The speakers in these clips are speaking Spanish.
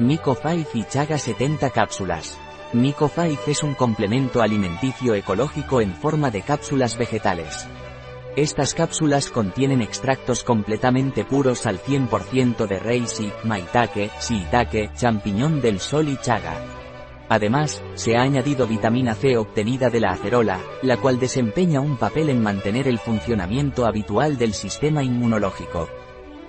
Mico 5 y Chaga 70 cápsulas. Mico 5 es un complemento alimenticio ecológico en forma de cápsulas vegetales. Estas cápsulas contienen extractos completamente puros al 100% de reishi, maitake, shiitake, champiñón del sol y chaga. Además, se ha añadido vitamina C obtenida de la acerola, la cual desempeña un papel en mantener el funcionamiento habitual del sistema inmunológico.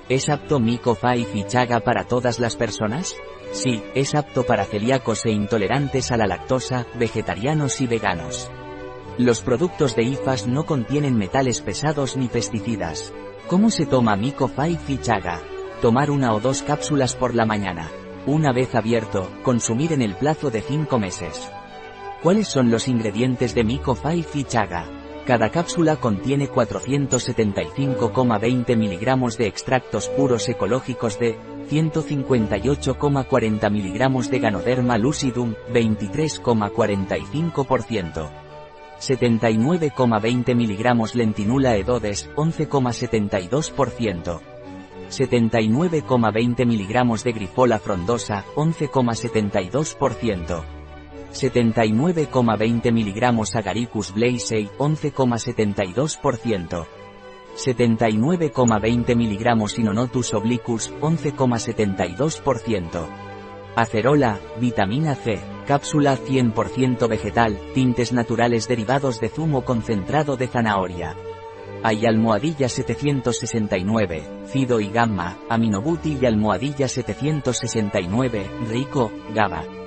¿Es apto Mico 5 y chaga para todas las personas? Sí, es apto para celíacos e intolerantes a la lactosa, vegetarianos y veganos. Los productos de IFAS no contienen metales pesados ni pesticidas. ¿Cómo se toma Mico 5 y Chaga? Tomar una o dos cápsulas por la mañana. Una vez abierto, consumir en el plazo de 5 meses. ¿Cuáles son los ingredientes de Mico 5 y Chaga? Cada cápsula contiene 475,20 miligramos de extractos puros ecológicos de 158,40 miligramos de Ganoderma lucidum, 23,45%. 79,20 miligramos lentinula edodes, 11,72%. 79,20 miligramos de grifola frondosa, 11,72%. 79,20 miligramos agaricus blazei, 11,72%. 79,20 miligramos inonotus obliquus, 11,72%. Acerola, vitamina C, cápsula 100% vegetal, tintes naturales derivados de zumo concentrado de zanahoria. Hay almohadilla 769, Fido y Gamma, Aminobuti y almohadilla 769, Rico, GABA.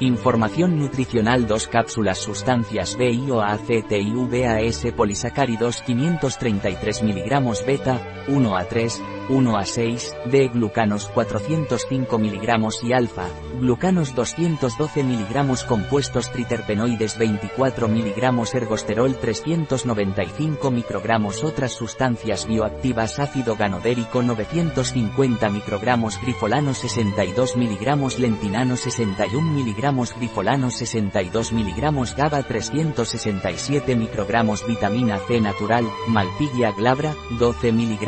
Información nutricional 2 cápsulas sustancias BIOACTIVAS polisacáridos 533 mg beta, 1 a 3, 1 a 6, D glucanos 405 mg y alfa, glucanos 212 mg compuestos triterpenoides 24 mg ergosterol 395 microgramos otras sustancias bioactivas ácido ganodérico 950 microgramos grifolano 62 mg lentinano 61 mg grifolanos 62 mg GABA 367 microgramos vitamina C natural, malpiglia glabra, 12 mg,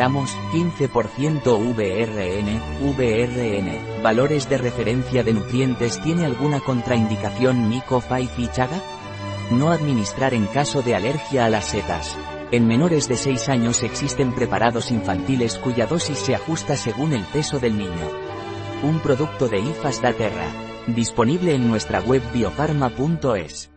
15% VRN, VRN, valores de referencia de nutrientes ¿Tiene alguna contraindicación Mico 5 y Chaga? No administrar en caso de alergia a las setas. En menores de 6 años existen preparados infantiles cuya dosis se ajusta según el peso del niño. Un producto de IFAS da Terra. Disponible en nuestra web biofarma.es.